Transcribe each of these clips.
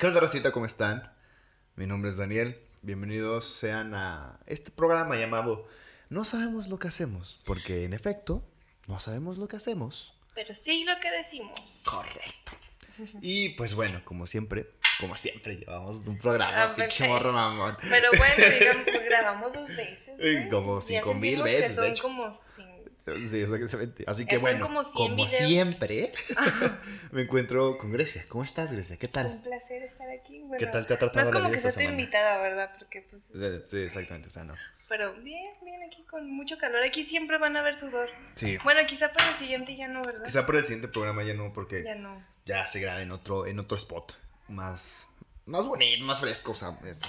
¿Qué onda, racita? ¿Cómo están? Mi nombre es Daniel. Bienvenidos sean a este programa llamado No sabemos lo que hacemos, porque en efecto, no sabemos lo que hacemos. Pero sí lo que decimos. Correcto. Y pues bueno, como siempre, como siempre, llevamos un programa, Ah, pinche morro mamón. Pero bueno, digamos, grabamos dos veces. Eh, como cinco mil que veces, de Son hecho. como Sí, exactamente. Así que Son bueno, como como, 100 videos. siempre, me encuentro con Grecia. ¿Cómo estás, Grecia? ¿Qué Es tal? un placer estar aquí. Bueno, ¿Qué tal te ha No tratado es la como vida que esta sea tu semana? invitada, ¿verdad? Porque pues. Sí, sí, exactamente, o sea, no. Pero bien, bien, aquí con mucho calor. Aquí siempre van a ver sudor. Sí. Bueno, quizá para el siguiente ya no, ¿verdad? Quizá por el siguiente programa ya no, porque Ya no. ya se graba en otro, en otro spot. Más, más bonito, más fresco, o sea, eso.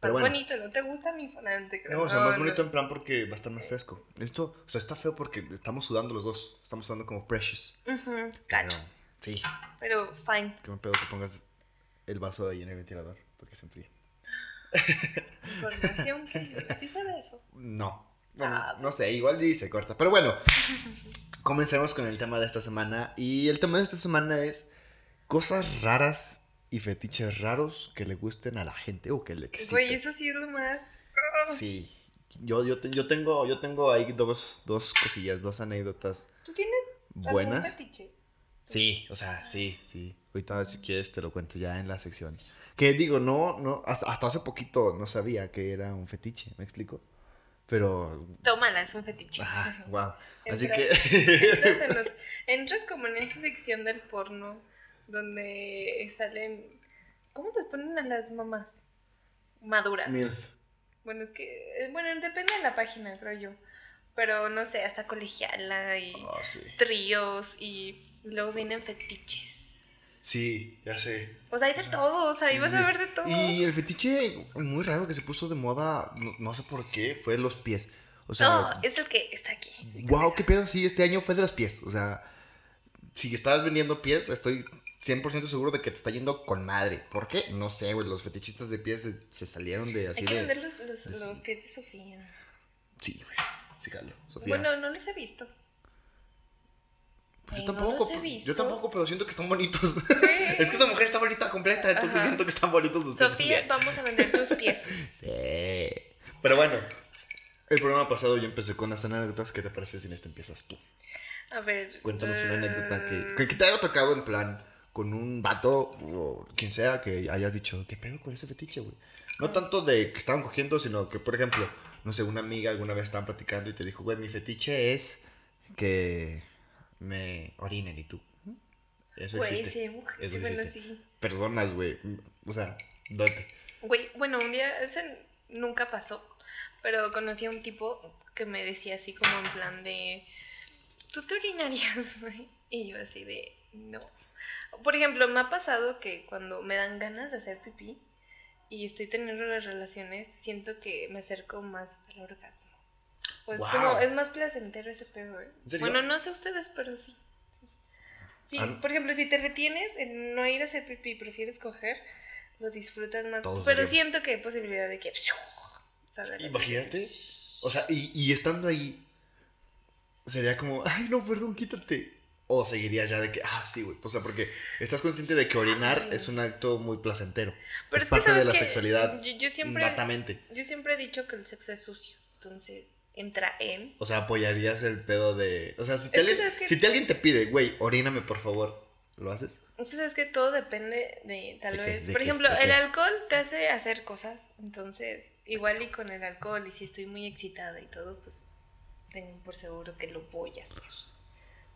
Pero Más bueno. bonito, ¿no te gusta mi fonante? No, o sea, más bonito en plan porque va a estar más fresco. Esto, o sea, está feo porque estamos sudando los dos. Estamos sudando como precious. Cacho. sí. Pero fine. Que me pedo que pongas el vaso ahí en el ventilador porque se enfríe. Información que. ¿Sí sabe eso? No. Bueno, Sabe. no sé, igual dice corta. Pero bueno, comencemos con el tema de esta semana. Y el tema de esta semana es cosas raras y fetiches raros que le gusten a la gente o que le exciten. Güey, eso sí es lo más. Sí. Yo, yo, te- yo, tengo, yo tengo ahí dos, dos cosillas, dos anécdotas ¿Tú tienes algún buenas. fetiche? Sí, o sea, sí, sí. Ahorita si quieres te lo cuento ya en la sección. Que digo, no, no, hasta, hasta hace poquito no sabía que era un fetiche, ¿me explico? Pero, Tómala, es un fetiche. ajá, wow. Así Entra- que... Entras, en los- entras como en esa sección del porno donde salen. ¿Cómo te ponen a las mamás? Maduras. Milf. Bueno, es que. eh, Bueno, depende de la página, creo yo. Pero no sé, hasta colegiala y Ah, sí. tríos y luego vienen fetiches. Sí, ya sé. O sea, hay de todo, o sea, Sí, sí, a ver de todo. Y el fetiche muy raro que se puso de moda, no, no sé por qué, fue los pies. O sea, no, es el que está aquí. wow, qué pedo, sí, este año fue de los pies. O sea, si estabas vendiendo pies, estoy 100% seguro de que te está yendo con madre. ¿Por qué? No sé, güey, los fetichistas de pies se, se salieron de así Hay que de... vender los, los, de- los pies de Sofía. Sí, güey, sí, jalo, Sofía. Bueno, no los he visto. Pues Ay, yo no tampoco, los he visto. yo tampoco, pero siento que están bonitos. es que esa mujer está bonita completa, entonces Ajá. siento que están bonitos los pies Sofía, vamos a vender tus pies. Sí. Pero bueno, el programa pasado yo empecé con las anécdotas. ¿Qué te parece si en este empiezas tú? A ver. Cuéntanos una anécdota que, que, que te haya tocado en plan con un vato o quien sea que hayas dicho, ¿qué pedo con ese fetiche, güey? No tanto de que estaban cogiendo, sino que, por ejemplo, no sé, una amiga alguna vez estaban platicando y te dijo, güey, mi fetiche es que me orinen y tú. "¿Mm? Eso Güey, existe. sí, mujer, Eso sí, bueno, existe. sí. Perdonas, güey. O sea, date. Güey, bueno, un día, ese nunca pasó, pero conocí a un tipo que me decía así como en plan de, ¿tú te orinarías? Y yo así de, no. Por ejemplo, me ha pasado que cuando me dan ganas de hacer pipí y estoy teniendo las relaciones, siento que me acerco más al orgasmo. Pues como, es más placentero ese pedo, ¿eh? Bueno, no sé ustedes, pero sí. Sí, Ah, por ejemplo, si te retienes en no ir a hacer pipí y prefieres coger, lo disfrutas más. Pero siento que hay posibilidad de que. Imagínate. O sea, y, y estando ahí, sería como, ay, no, perdón, quítate. O seguiría ya de que, ah, sí, güey. O sea, porque estás consciente de que orinar Ay. es un acto muy placentero. Pero es, es que, parte de ¿sabes la sexualidad. Yo, yo siempre, Natamente. yo siempre he dicho que el sexo es sucio. Entonces, entra en. O sea, apoyarías el pedo de. O sea, si, te alguien, que- si te alguien te pide, güey, oríname, por favor, ¿lo haces? Es que sabes que todo depende de tal vez. ¿De Por qué? ejemplo, ¿De el alcohol te hace hacer cosas. Entonces, igual y con el alcohol, y si estoy muy excitada y todo, pues tengo por seguro que lo voy a hacer.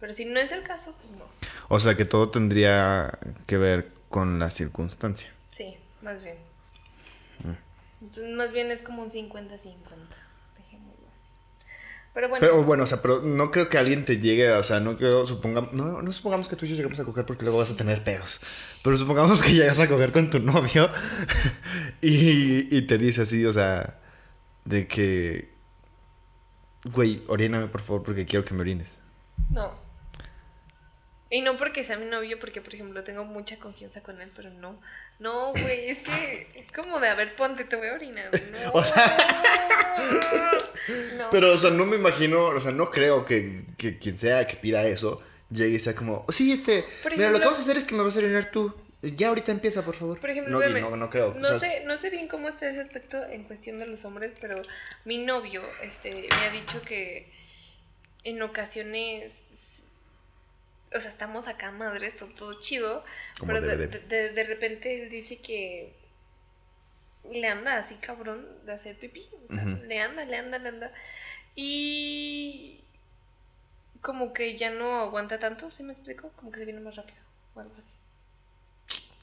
Pero si no es el caso, pues no. O sea, que todo tendría que ver con la circunstancia. Sí, más bien. Mm. Entonces, más bien es como un 50-50. Dejémoslo así. Pero bueno, Pero bueno, o sea, pero no creo que alguien te llegue, o sea, no creo, supongamos, no, no supongamos que tú y yo llegamos a coger porque luego vas a tener pedos. Pero supongamos que llegas a coger con tu novio y, y te dice así, o sea, de que, güey, oríname por favor porque quiero que me orines. no. Y no porque sea mi novio, porque por ejemplo tengo mucha confianza con él, pero no. No, güey, es que es como de, a ver, ponte, te voy a orinar. No. O No. Pero, o sea, no me imagino, o sea, no creo que, que quien sea que pida eso llegue y sea como, sí, este, Por mira, lo que vamos a hacer es que me vas a orinar tú. Ya ahorita empieza, por favor. Por ejemplo, no, no, no creo. No o sea, sé, no sé bien cómo está ese aspecto en cuestión de los hombres, pero mi novio este, me ha dicho que en ocasiones, o sea, estamos acá madres, todo, todo chido, Como pero de, de. de- repente él dice que le anda así cabrón de hacer pipí, o sea, le anda, le anda, le anda. Y como que ya no aguanta tanto, ¿sí me explico? Como que se viene más rápido o algo así.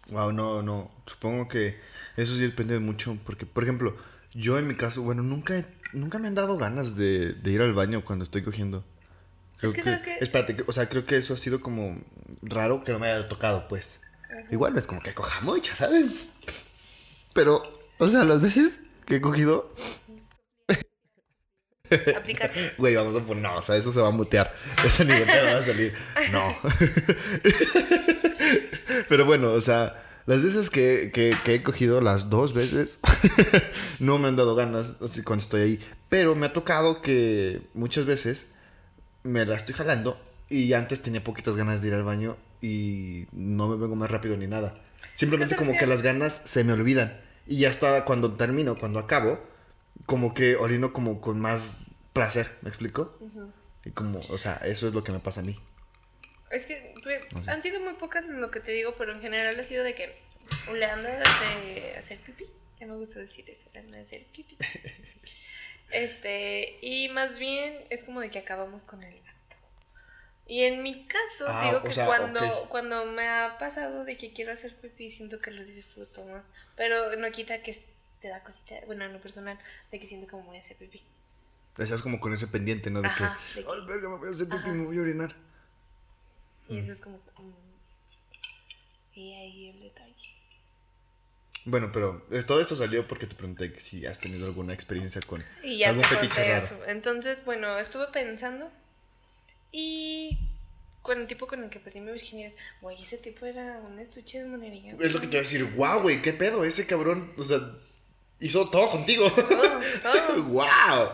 Wow, no, no. Supongo que eso sí depende mucho. Porque, por ejemplo, yo en mi caso, bueno, nunca, nunca me han dado ganas de, de ir al baño cuando estoy cogiendo. Creo que, ¿sabes qué? Espérate, que- o sea, creo que eso ha sido como raro que no me haya tocado, pues. Igual no es como que cojamos, ya saben. Pero, o sea, las veces que he cogido, Aplicar. Güey, vamos a poner. No, o sea, eso se va a mutear. Ese nivel no va a salir. No. Pero bueno, o sea, las veces que, que- que he cogido, las dos veces, no me han dado ganas cuando estoy ahí. Pero me ha tocado que muchas veces me la estoy jalando y antes tenía poquitas ganas de ir al baño y no me vengo más rápido ni nada. Simplemente ¿sabes como que las ganas se me olvidan. Y ya está cuando termino, cuando acabo, como que orino como con más placer, ¿me explico? Y como, o sea, eso es lo que me pasa a mí. Es que No sé. han sido muy pocas en lo que te digo, pero en general ha sido de que le anda de hacer pipí. Ya me gusta decir eso, le anda de hacer pipí. Este, y más bien es como de que acabamos con el acto. Y en mi caso, Ah, digo que sea, cuando, cuando me ha pasado de que quiero hacer pipí, siento que lo disfruto más. Pero no quita que te da cosita, bueno, en lo personal, de que siento como voy a hacer pipí. Estás como con ese pendiente, ¿no? De Ajá, que, de que- ay, verga, me voy a hacer pipi, Ajá. me voy a orinar. Y eso es como... mm, y ahí el detalle. Bueno, pero eh, todo esto salió porque te pregunté si has tenido alguna experiencia con Y ya algún fetiche raro. eso. Entonces, bueno, estuve pensando y con el tipo con el que perdí mi virginidad, güey, ese tipo era un estuche de monería. Es lo que te iba a decir, wow, güey, qué pedo, ese cabrón, o sea, hizo todo contigo. Todo, todo. wow.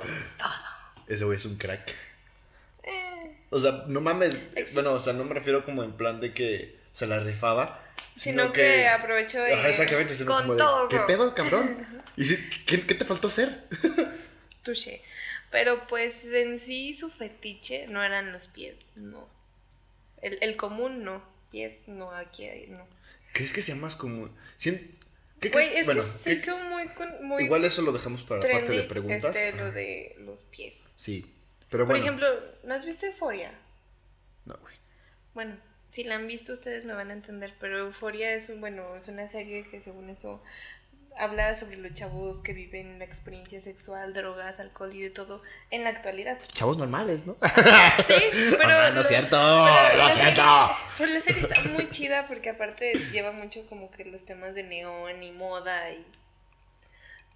Ese güey es un crack. Eh, O sea, no mames. Bueno, o sea, no me refiero como en plan de que se la rifaba. Sino que, aprovechó de- Ajá, exactamente. Sino con como de, todo. ¿qué pedo, cabrón? ¿Y si, ¿qué, qué te faltó hacer? Touché. Pero pues en sí su fetiche no eran los pies, no. El, el común no. Pies no, aquí hay, no. ¿Crees que sea más común? Sien- ¿Qué Güey, crees? es Bueno, que se ¿qué- hizo muy, muy igual eso lo dejamos para la parte de preguntas. este, lo de los pies. Sí. Pero Por bueno. ejemplo, ¿no has visto Euforia? No, güey. Bueno, si la han visto ustedes me van a entender, pero Euforia es un, bueno, es una serie que según eso habla sobre los chavos que viven la experiencia sexual, drogas, alcohol y de todo en la actualidad. Chavos normales, ¿no? Sí, pero no es cierto, pero no es serie- cierto. Pero la serie está muy chida porque aparte lleva mucho como que los temas de neón y moda y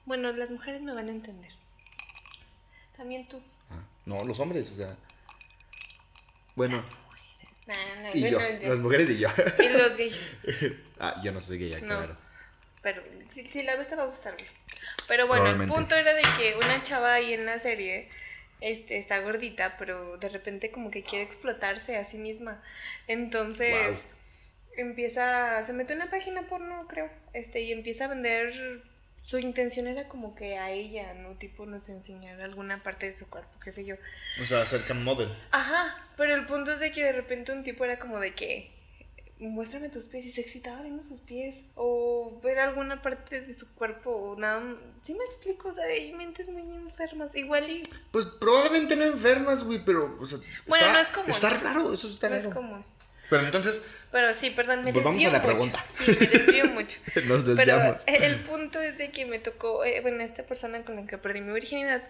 bueno, las mujeres me van a entender. También tú. Ah, No, los hombres, o sea. Bueno, Nah, no, y no, yo. no, yo. Las mujeres y yo. Y los gays. ah, yo no soy gay, No. claro. Pero si, si la ves te va a gustar. güey. Pero bueno, el punto era de que una chava ahí en la serie este, está gordita, pero de repente como que quiere explotarse a sí misma. Entonces empieza, se mete una página porno, creo, este, y empieza a vender. Su intención era como que a ella, ¿no? Tipo nos enseñar alguna parte de su cuerpo, qué sé yo. O sea, acerca model. Ajá, pero el punto es de que de repente un tipo era como de que muéstrame tus pies y se excitaba viendo sus pies o ver alguna parte de su cuerpo o nada. Sí me explico, o sea, hay mentes muy enfermas. Igual y Pues probablemente no enfermas, güey, pero. O sea, Bueno, está, no es común. Está raro, eso está no es raro. común. Pero entonces, Pero sí, perdón, me Volvamos a la mucho. pregunta. Sí, me desvío mucho. nos Pero desviamos. el punto es de que me tocó, eh, bueno, esta persona con la que perdí mi virginidad,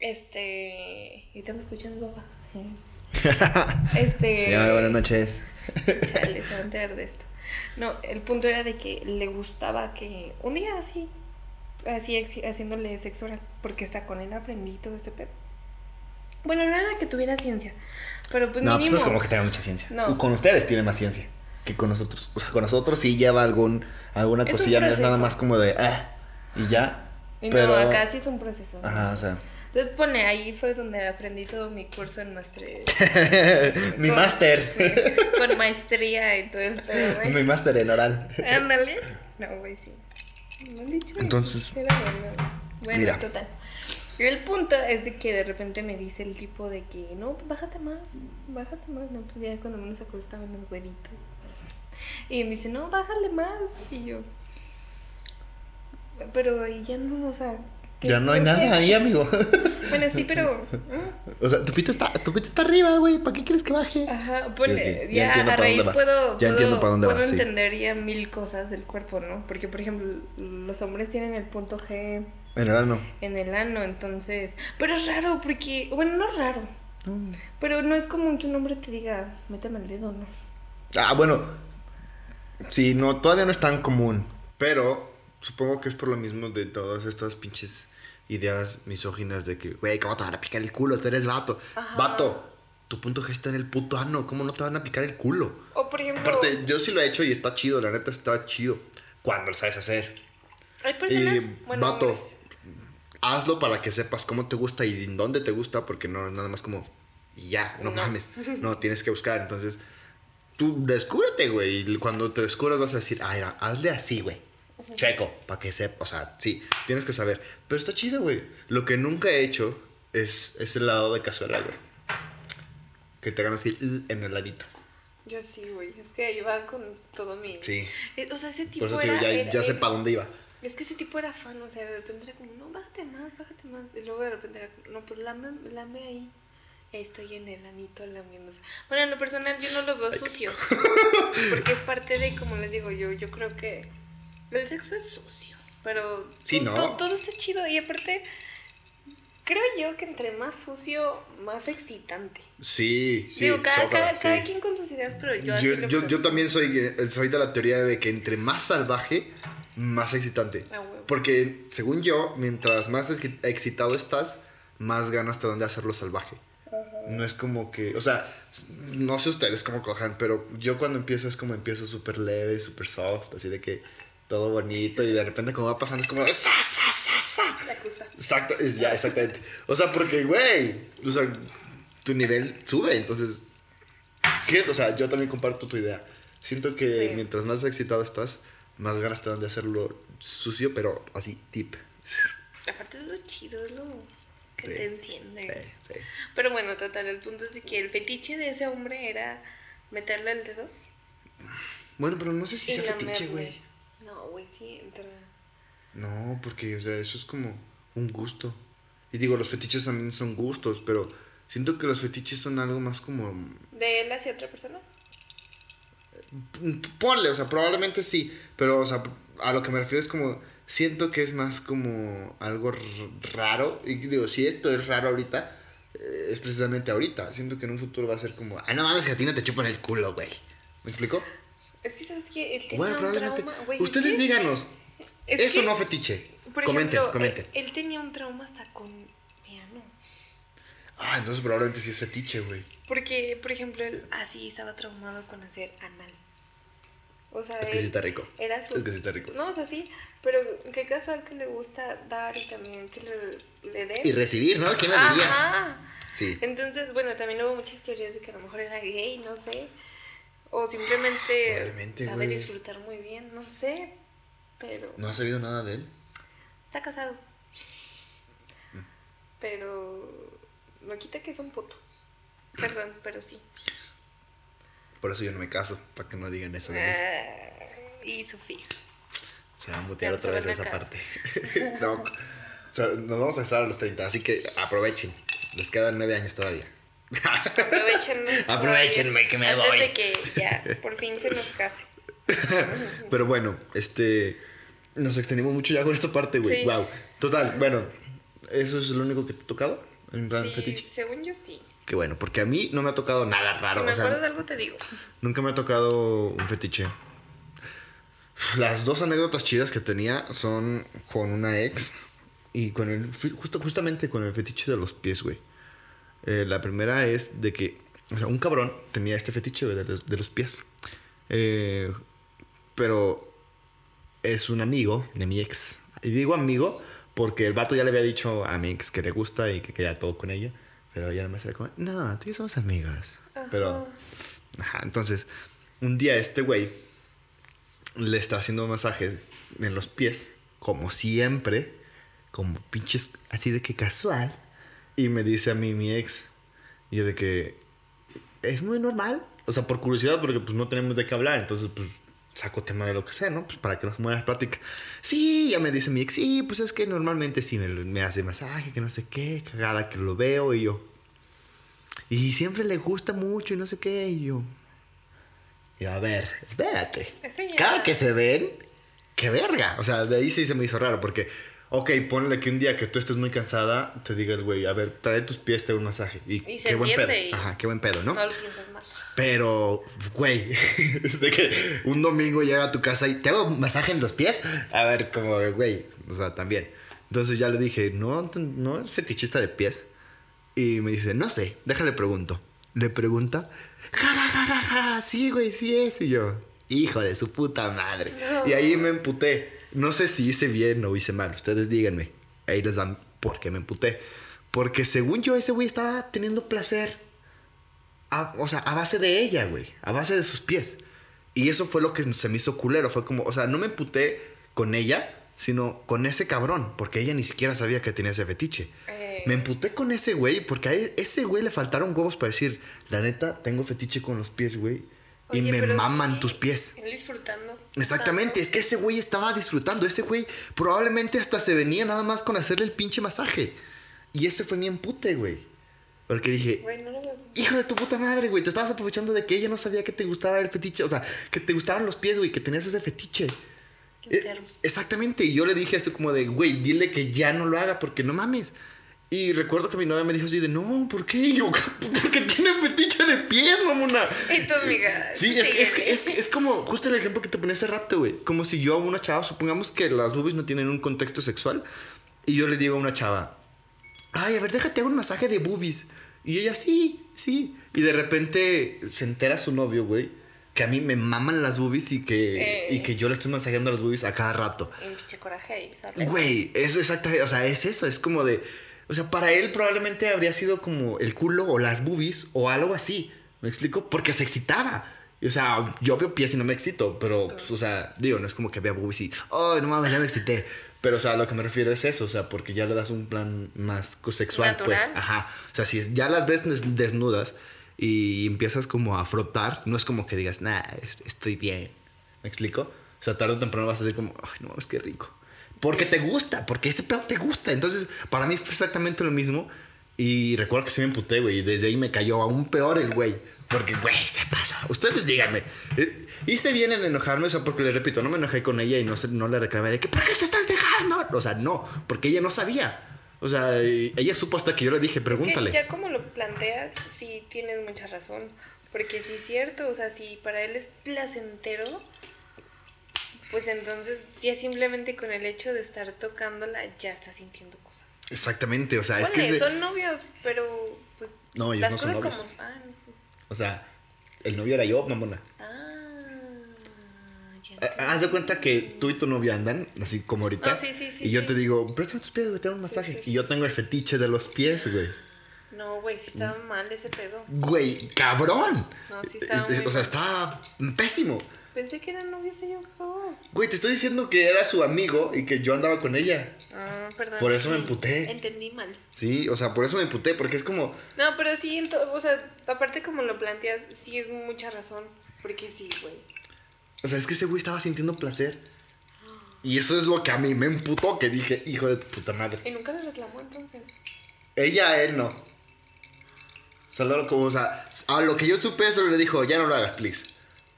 este, y estamos escuchando papá. Este, Señora, buenas noches. Chale, se va a enterar de esto. No, el punto era de que le gustaba que un día así, así haciéndole sexo oral, porque hasta con él aprendí todo ese pedo. Bueno, no era que tuviera ciencia, pero pues no, pues mínimo. no es como que tenga mucha ciencia. No. Con ustedes tiene más ciencia que con nosotros. O sea, con nosotros sí lleva algún, alguna Es cosilla, no es nada más como de, ah, y ya. Y pero... no, acá sí es un proceso. Ajá, o sea, Entonces pone, ahí fue donde aprendí todo mi curso en maestría. Mi máster. Con maestría y todo el pedo, güey. Mi máster en oral. Ándale. No, güey, sí. No han dicho Entonces, eso. Bueno, mira. total. El punto es de que de repente me dice el tipo de que, no, bájate más, bájate más. No, pues ya cuando menos acuerdo estaban los huevitos. Y me dice, no, bájale más. Y yo, pero ya no, o sea. Ya no hay nada ahí, amigo. Bueno, sí, pero. mm, O sea, tu pito está, tu pito está arriba, güey. ¿Para qué quieres que baje? Ajá, ponle, Sí, ya ya, a raíz va. puedo, Ya puedo, entiendo para dónde va, puedo sí. entender ya mil cosas del cuerpo, ¿no? Porque, por ejemplo, los hombres tienen el punto G En oral no. en el ano, entonces... Pero es raro, porque... Bueno, no es raro, pero no es común que un hombre te diga, méteme el dedo, ¿no? Ah, bueno. Sí, no, todavía no es tan común. Pero supongo que es por lo mismo de todas estas pinches ideas misóginas de que, güey, ¿cómo te van a picar el culo? Tú eres vato. Ajá. Vato, tu punto G está en el puto ano. ¿Cómo no te van a picar el culo? O, por ejemplo, Aparte, yo sí lo he hecho y está chido, la neta está chido. Cuando lo sabes hacer. hay personas... Y, bueno, vato, hombres, hazlo para que sepas cómo te gusta y en dónde te gusta, porque no es nada más como, y ya, no, No. mames. No, tienes que buscar. Entonces, tú descúbrete, güey. Y cuando te descubras vas a decir, ah, hazle así, güey. Chueco, para que sepa. O sea, sí, tienes que saber. Pero está chido, güey. Lo que nunca he hecho es, es el lado de cazuela, güey. Que te hagan así en el ladito. Yo sí, güey, es que iba con todo mi... Sí. Eh, O sea, ese tipo Por eso te digo, era... ya, era- ya sé era- para dónde iba. Es que ese tipo era fan, o sea, de repente era como, no, bájate más, bájate más. Y luego de repente era como, no, pues lame, lame ahí. Y ahí estoy en el anito lamiéndose. Bueno, en lo personal yo no lo veo sucio. Porque es parte de, como les digo, yo, yo creo que el sexo es sucio. Pero todo está chido. Y aparte, creo yo que entre más sucio, más excitante. Sí, sí. digo, cada, cada, cada sí. quien con sus ideas, pero yo así Yo, lo yo, también soy, eh, soy de la teoría de que entre más salvaje, más excitante. Ah. Porque, según yo, mientras más excitado estás, más ganas te dan de hacerlo salvaje. No es como que, o sea, no sé ustedes cómo cojan, pero yo cuando empiezo es como empiezo súper leve, súper soft, así de que todo bonito y de repente como va pasando es como... ¡sa, sa, sa, sa! Exacto, es ya, exactamente. O sea, porque, güey, o sea, tu nivel sube, entonces, siento, o sea, yo también comparto tu idea. Siento que Sí. mientras más excitado estás, más ganas te dan de hacerlo sucio, pero así, deep. Aparte es lo chido, es lo que Sí. te enciende. Sí, sí. Pero bueno, total, el punto es de que el fetiche de ese hombre era meterle el dedo Bueno, pero no sé si sea fetiche, güey. No, güey, sí entra. No, porque, o sea, eso es como un gusto. Y digo, los fetiches también son gustos, pero siento que los fetiches son algo más como ¿De él hacia otra persona? Ponle, o sea, probablemente sí, pero, o sea, a lo que me refiero es como, siento que es más como algo raro, y digo, si esto es raro ahorita, eh, es precisamente ahorita, siento que en un futuro va a ser como, ah, no mames, que a ti no te chupan el culo, güey. ¿Me explico? Bueno, un probablemente. trauma. Ustedes díganos, es eso que, no fetiche. por comenten, ejemplo, comenten. Él, él tenía un trauma hasta con piano. Ah, entonces probablemente sí es fetiche, güey. Porque, por ejemplo, él así estaba traumado con hacer anal. O sea, Es que sí está rico. Era su... Es que sí está rico. No, o sea, sí, pero qué casual que le gusta dar y también que le, le den. Y recibir, ¿no? ¿Quién lo diría? Ajá. Sí. Entonces, bueno, también hubo muchas teorías de que a lo mejor era gay, no sé. O simplemente sabe disfrutar muy bien, no sé. Pero ¿No has sabido nada de él? está casado. Mm. Pero no quita que es un puto. Perdón, pero sí. Por eso yo no me caso, para que no digan eso de mí. Ah, y Sofía. Se va a mutear otra vez esa casa. parte. no, o sea, nos vamos a casar a los 30, así que aprovechen. Les quedan nueve años todavía. Aprovechenme. Aprovechenme que me Antes voy. de que ya por fin se nos case. Pero bueno, este. Nos extendimos mucho ya con esta parte, güey. Sí. Wow. Total, bueno, ¿eso es lo único que te ha tocado? En plan Sí, fetiche. según yo sí. Qué bueno, porque a mí no me ha tocado nada raro. si me o sea, acuerdo de algo te digo. Nunca me ha tocado un fetiche. Las dos anécdotas chidas que tenía son con una ex y con el. Justo, justamente con el fetiche de los pies, güey. Eh, la primera es de que. O sea, un cabrón tenía este fetiche, de los, de los pies. Eh, pero es un amigo de mi ex. Y digo amigo Porque el vato ya le había dicho a mi ex que le gusta y que quería todo con ella. Pero ella me era como, no, tú y yo somos amigas. Pero, ajá, entonces, un día este güey le está haciendo masaje en los pies, como siempre, como pinches, así de que casual. Y me dice a mí mi ex, y yo de que es muy normal. O sea, por curiosidad, porque pues no tenemos de qué hablar. Entonces, pues saco tema de lo que sea, ¿no? Pues para que nos mueva la plática. Sí, ya me dice mi ex, sí, pues es que normalmente sí me, me hace masaje, que no sé qué, cagada que lo veo y yo. Y siempre le gusta mucho y no sé qué, y yo. Y a ver, espérate. Ya- Cada que se ven, qué verga. O sea, de ahí sí se me hizo raro porque, ok, ponle que un día que tú estés muy cansada, te diga el güey, a ver, trae tus pies, te hago un masaje. Y, Y se qué buen pedo. y- Ajá, qué buen pedo, ¿no? No lo piensas mal. Pero, güey, de que un domingo llega a tu casa y te hago masaje en los pies. A ver, como, güey, o sea, también. Entonces ya le dije, no, no es fetichista de pies. Y me dice, no sé, déjale pregunto. Le pregunta, ja, ja, ja, ja, ja, sí, güey, sí es. Y yo, hijo de su puta madre. Y ahí me emputé. No sé si hice bien o hice mal, ustedes díganme. Ahí les van por qué me emputé. Porque según yo, ese güey estaba teniendo placer a- o sea, a base de ella, güey. A base de sus pies. Y eso fue lo que se me hizo culero. Fue como, o sea, no me emputé con ella, sino con ese cabrón. Porque ella ni siquiera sabía que tenía ese fetiche. Eh. Me emputé con ese güey porque a e- ese güey le faltaron huevos para decir, la neta, tengo fetiche con los pies, güey. Y Oye, me pero maman sí, tus pies. Él disfrutando. Exactamente, es que ese güey estaba disfrutando. Ese güey probablemente hasta se venía nada más con hacerle el pinche masaje. Y ese fue mi empute, güey. Porque dije, Güey, no lo veo. Hijo de tu puta madre, güey. Te estabas aprovechando de que ella no sabía que te gustaba el fetiche. O sea, que te gustaban los pies, güey. Que tenías ese fetiche. Qué Eh, exactamente. Y yo le dije así como de, güey, dile que ya no lo haga porque no mames. Y recuerdo que mi novia me dijo así de, no, ¿por qué? Y yo, porque tiene fetiche de pies, mamona. Y tu amiga. Sí, es, es, es, es como justo el ejemplo que te ponía hace rato, güey. Como si yo a una chava, supongamos que las boobies no tienen un contexto sexual, y yo le digo a una chava, ay, a ver, déjate hago un masaje de boobies. Y ella, sí, sí. Y de repente se entera su novio, güey, que a mí me maman las boobies y que, Eh. y que yo le estoy masajeando las boobies a cada rato. Y un pinche coraje ahí, ¿sabes? Güey, eso exactamente, o sea, es eso, es como de, o sea, para él probablemente habría sido como el culo o las boobies o algo así, ¿me explico? Porque se excitaba. O sea, yo veo pies y no me excito, pero, pues, o sea, digo, no es como que vea boobies y, oh, no mames, ya me excité. Pero, o sea, a lo que me refiero es eso, o sea, porque ya le das un plan más sexual, pues. Ajá. O sea, si ya las ves des- desnudas y empiezas como a frotar, no es como que digas, nah, es- estoy bien. ¿Me explico? O sea, tarde o temprano vas a decir como, ay, no mames, qué rico. Porque te gusta, porque ese pedo te gusta. Entonces, para mí fue exactamente lo mismo. Y recuerdo que sí me emputé, güey. Y desde ahí me cayó aún peor el güey. Porque, güey, se pasó. Ustedes díganme. Eh, hice bien en enojarme, o sea, porque le repito, no me enojé con ella y no, se- no le reclamé de que, ¿por qué te estás dejando? O sea, no, porque ella no sabía. O sea, ella supo hasta que yo le dije, Que pregúntale. ya como lo planteas, sí tienes mucha razón. Porque sí es cierto, o sea, si para él es placentero, pues entonces ya simplemente con el hecho de estar tocándola ya está sintiendo cosas. Exactamente, o sea, es que. Son novios, pero pues No, ellos las no son cosas novios. como... Ah, no. O sea, el novio era yo, mamona. Ah, ya. Haz de cuenta que tú y tu novia andan, así como ahorita. Ah, sí, sí, sí, y yo te digo, préstame tus pies, güey, te un masaje. y yo tengo el fetiche de los pies, güey. No, güey, sí estaba mal ese pedo. Güey, cabrón. No, sí estaba Es- muy o sea, estaba pésimo. Pensé que eran novios ellos dos. Güey, te estoy diciendo que era su amigo y que yo andaba con ella. Ah, perdón. Por eso me emputé. Entendí mal. Sí, o sea, por eso me emputé, porque es como. No, pero sí, o sea, aparte como lo planteas, sí es mucha razón. Porque sí, güey. O sea, es que ese güey estaba sintiendo placer. Y eso es lo que a mí me emputó, que dije, hijo de tu puta madre. Y nunca le reclamó entonces. Ella a él no. Solo como, o sea, a lo que yo supe, solo le dijo, ya no lo hagas, please.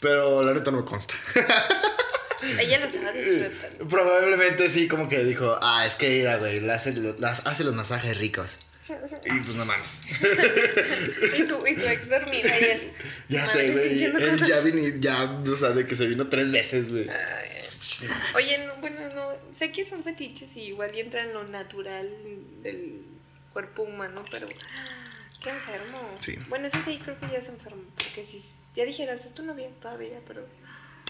Pero la neta no me consta. Ella lo estaba disfrutando. Probablemente sí, como que dijo, ah, es que ira, güey, hace, las- hace los masajes ricos. Y pues no mames. Y tu, y tu ex dormida y él. ya madre, sé, güey. Él ya vino, ya, o sea, de que se vino tres veces, güey. Oye, no, bueno, no, sé que son fetiches y igual y entra en lo natural del cuerpo humano, pero qué enfermo. Sí. Bueno, eso sí, creo que ya es enfermo, porque si ya dijeras, es tu novia todavía, pero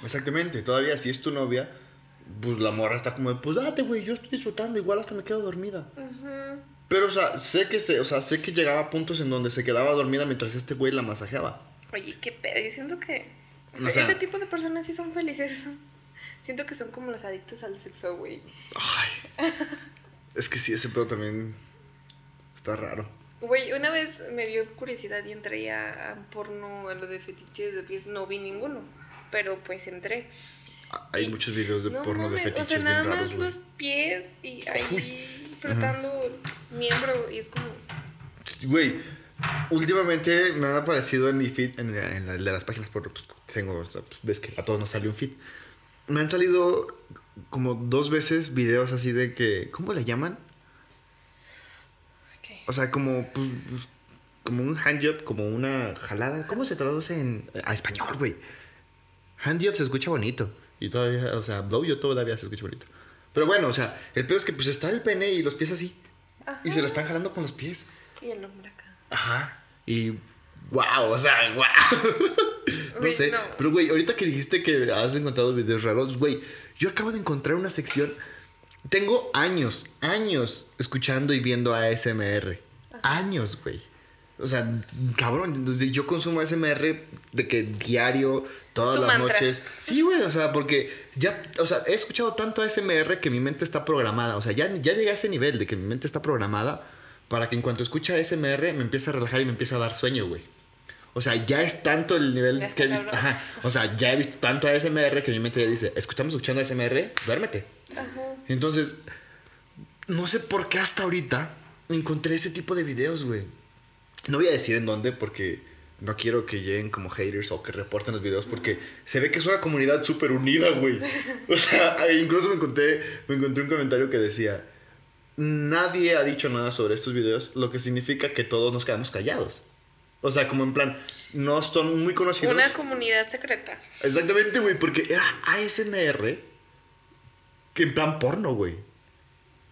Exactamente, todavía si es tu novia, pues la morra está como de, pues date, güey, yo estoy disfrutando, igual hasta me quedo dormida. Pero, o sea, sé que, se, o sea, sé que llegaba a puntos en donde se quedaba dormida mientras este güey la masajeaba. Oye, qué pedo. Yo siento que. o sea- ese tipo de personas sí son felices. Siento que son como los adictos al sexo, güey. Ay. es que sí, ese pedo también está raro. Güey, una vez me dio curiosidad y entré a, porno, a lo de fetiches de pies. No vi ninguno, pero pues entré. Hay Y- muchos videos de no porno de mames, fetiches O sea, nada bien raros, más los pies y ahí frotando miembro y es como... Güey, últimamente me han aparecido en mi feed, en, la- en la- de las páginas porno, pues tengo, o sea, pues, ves que a todos nos sale un feed. Me han salido como dos veces videos así de que, ¿cómo le llaman? O sea, como, pues, pues, como un handjob, como una jalada. ¿Cómo se traduce en, a español, güey? Handjob se escucha bonito. Y todavía, o sea, blowjob todavía se escucha bonito. Pero bueno, o sea, el pedo es que pues está el pene y los pies así. Y se lo están jalando con los pies. Y el hombre acá. Ajá. Y wow, o sea, wow. no sé. no. Pero, güey, ahorita que dijiste que has encontrado videos raros, güey, yo acabo de encontrar una sección. Tengo años, años escuchando y viendo ASMR. Años, güey. O sea, cabrón, yo consumo ASMR de que diario, todas las mantra. noches. Sí, güey, o sea, porque ya, o sea, he escuchado tanto ASMR que mi mente está programada. O sea, ya, ya llegué a ese nivel de que mi mente está programada para que en cuanto escucha ASMR me empiece a relajar y me empiece a dar sueño, güey. O sea, ya es tanto el nivel Ya que he visto. Ajá. O sea, ya he visto tanto ASMR que mi mente ya dice, escuchamos escuchando ASMR, duérmete. Ajá. Entonces, no sé por qué hasta ahorita encontré ese tipo de videos, güey. No voy a decir en dónde porque no quiero que lleguen como haters o que reporten los videos porque se ve que es una comunidad súper unida, güey. O sea, incluso me encontré, me encontré un comentario que decía, nadie ha dicho nada sobre estos videos, lo que significa que todos nos quedamos callados. O sea, como en plan, no son muy conocidos. Una comunidad secreta. Exactamente, güey, porque era ASMR en plan porno, güey.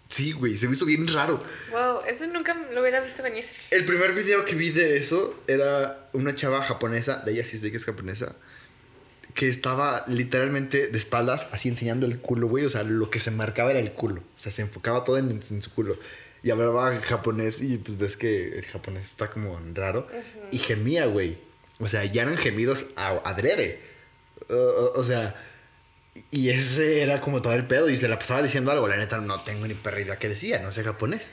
Sí, güey, se me hizo bien raro. Wow, eso nunca lo hubiera visto venir. El primer video que vi de eso era una chava japonesa, de ella sí sé que es japonesa, que estaba literalmente de espaldas, así enseñando el culo, güey. O sea, lo que se marcaba era el culo. O sea, se enfocaba todo en, en su culo. Y hablaba japonés y pues ves que el japonés está como raro. Y gemía, güey. O sea, ya eran gemidos a, adrede. O- o- o sea, y ese era como todo el pedo. Y se la pasaba diciendo algo. La neta, no tengo ni perra idea qué decía. No sé japonés.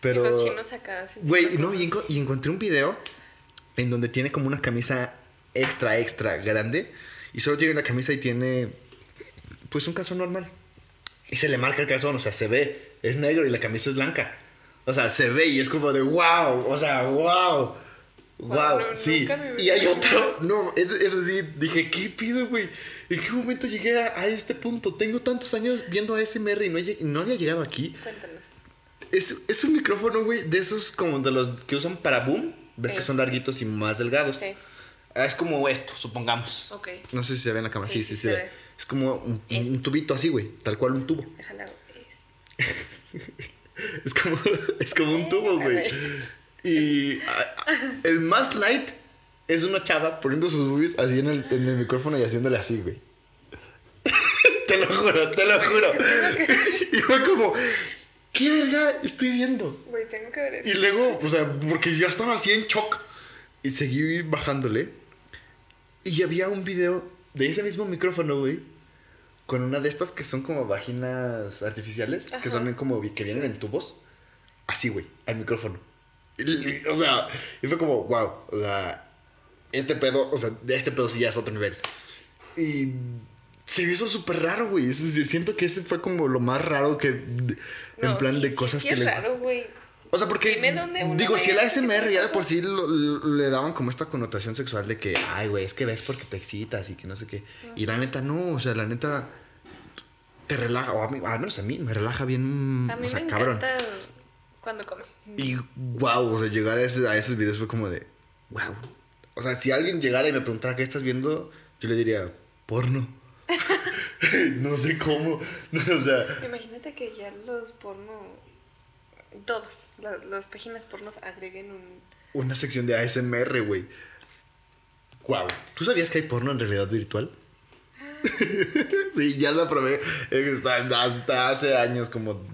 Pero... Y los chinos acá. Güey, no, y, enco- y encontré un video en donde tiene como una camisa extra, extra grande. Y solo tiene la camisa y tiene, pues, un calzón normal. Y se le marca el calzón, o sea, se ve. Es negro y la camisa es blanca. O sea, se ve y es como de wow. O sea, wow. Wow, no, sí. nunca me Y hay otro. No, eso, eso sí. Dije, ¿qué pido, güey? ¿En qué momento llegué a, a este punto? Tengo tantos años viendo a SMR y no, he lleg- no había llegado aquí. Cuéntanos. Es, es un micrófono, güey, de esos como de los que usan para boom. Ves Sí. que son larguitos y más delgados. Sí. Ah, Es como esto, supongamos. Ok. No sé si se ve en la cámara. Sí, sí, Sí, sí se, se ve. ve. Es como un, Es- un tubito así, güey. Tal cual un tubo. Déjala. Es... Es como, es como un tubo, güey. Y el más light es una chava poniendo sus boobies así en el, en el micrófono y haciéndole así, güey. te lo juro, te lo juro. y fue como, ¿qué verga estoy viendo? Güey, tengo que ver eso. Y luego, o sea, porque ya estaba así en shock. Y seguí bajándole. Y había un video de ese mismo micrófono, güey. Con una de estas que son como vaginas artificiales. Que son como que vienen en tubos. Así, güey, al micrófono. O sea, y fue como, wow. O sea, este pedo, o sea, de este pedo sí ya es otro nivel. Y se me hizo súper raro, güey. Siento que ese fue como lo más raro que. En No, plan sí, de cosas sí que es le. raro, güey. O sea, porque. Dime dónde uno digo, si el ASMR ya de por sí lo- lo- le daban como esta connotación sexual de que, ay, güey, es que ves porque te excitas y que no sé qué. Y la neta, no, o sea, la neta. Te relaja, o a mí, al menos a mí, me relaja bien. A mí o sea, me cabrón. encanta cuando come. Y wow, o sea, llegar a, ese- a esos videos fue como de, wow. O sea, si alguien llegara y me preguntara qué estás viendo, yo le diría, porno. no sé cómo. No, o sea, Imagínate que ya los porno. Todos, la- las páginas pornos agreguen un. una sección de ASMR, güey. Wow. ¿Tú sabías que hay porno en realidad virtual? sí, ya lo probé. Está- Hasta hace años, como.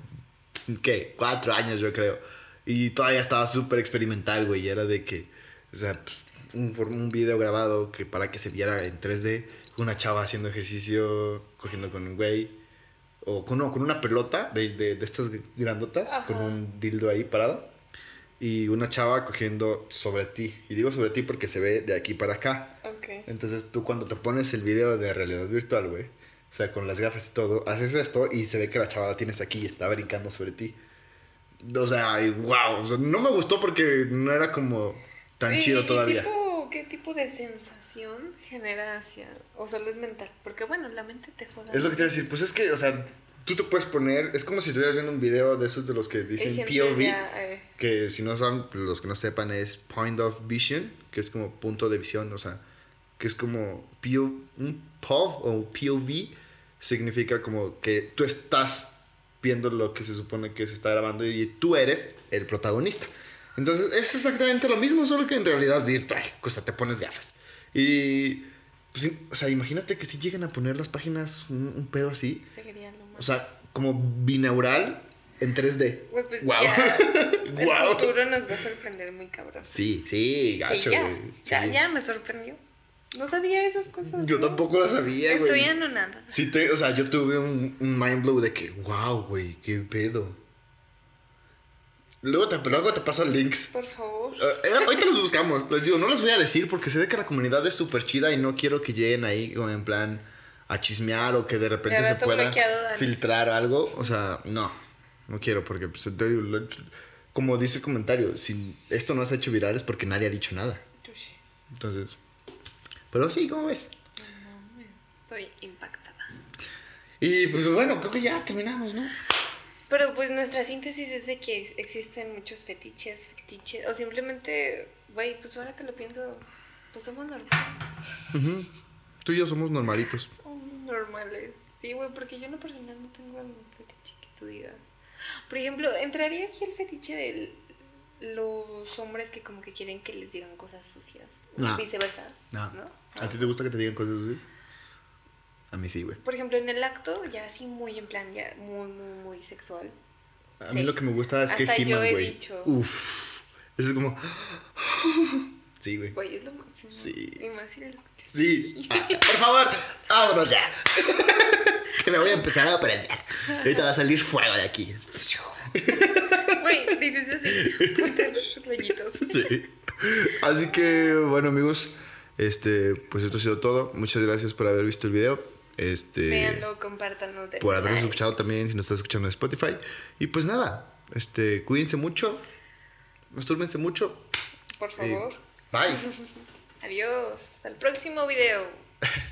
¿Qué? Cuatro años, yo creo. Y todavía estaba súper experimental, güey. y Era de que. O sea, pues, un, video grabado que para que se viera en 3D. Una chava haciendo ejercicio, cogiendo con un güey. O con, no, con una pelota de, de, de estas grandotas, Ajá. con un dildo ahí parado. Y una chava cogiendo sobre ti. Y digo sobre ti porque se ve de aquí para acá. Ok. Entonces tú cuando te pones el video de realidad virtual, güey, o sea, con las gafas y todo, haces esto y se ve que la chava la tienes aquí y está brincando sobre ti. O sea, y wow, o sea, no me gustó porque no era como tan ¿Y- chido todavía. tipo- ¿Qué tipo de sensación genera hacia.? O solo es mental? Porque bueno, la mente te joda. Es lo que te iba a decir, pues es que, o sea, tú te puedes poner, es como si estuvieras viendo un video de esos de los que dicen POV, ya, eh, que si no saben, los que no sepan es Point of Vision, que es como punto de visión, o sea, que es como PO, un POV o POV significa como que tú estás viendo lo que se supone que se está grabando y tú eres el protagonista. Entonces es exactamente lo mismo, solo que en realidad virtual, o sea, te pones gafas. Y, pues, o sea, imagínate que si llegan a poner las páginas un, un pedo así, sería lo más. o sea, como binaural en 3D. Güey, pues ya. El futuro nos va a sorprender muy cabrón. Sí, sí, gacho, sí, ya, ya me sorprendió. No sabía esas cosas. Yo ¿no? tampoco la sabía, güey. Estoy anonada. Sí, te, o sea, yo tuve un, un mind blow de que, wow, güey, qué pedo. Luego te, luego te paso links. Por favor. Eh, ahorita los buscamos. Les digo, no los voy a decir porque se ve que la comunidad es súper chida y no quiero que lleguen ahí como en plan a chismear o que de repente De se pueda filtrar algo. O sea, no, no quiero porque, pues, te digo, lo- como dice el comentario, si esto no se ha hecho viral es porque nadie ha dicho nada. Entonces, pero sí, ¿cómo ves? Estoy impactada. Y pues bueno, creo que ya terminamos, ¿no? Pero pues nuestra síntesis es de que existen muchos fetiches, fetiches, o simplemente, güey, pues ahora que lo pienso, pues somos normales. Tú y yo somos normalitos. Somos normales. Sí, güey, porque yo en lo personal no tengo algún fetiche que tú digas. Por ejemplo, entraría aquí el fetiche de los hombres que como que quieren que les digan cosas sucias. No. Viceversa. No. ¿no? ¿A ti te gusta que te digan cosas así? A mí sí, güey. Por ejemplo, en el acto, ya así muy en plan, ya muy, muy, muy sexual. A Sí. mí lo que me gusta es que Hasta He-Man, he güey. dicho. Uf. Eso es como. Sí, güey. Güey, es lo máximo. Sí. Y más si lo escuchas. Sí. Ah, por favor, vámonos ya. que me voy a empezar a aprender. Ahorita va a salir fuego de aquí. Güey, dices así. Sí. Así que, bueno, amigos, este, pues esto ha sido todo. Muchas gracias por haber visto el video. Este, Véanlo, compártanlo. denle por habernos escuchado también si nos estás escuchando en Spotify. Y pues nada, este, cuídense mucho, mastúrbense mucho. Por favor. bye. Adiós. Hasta el próximo video.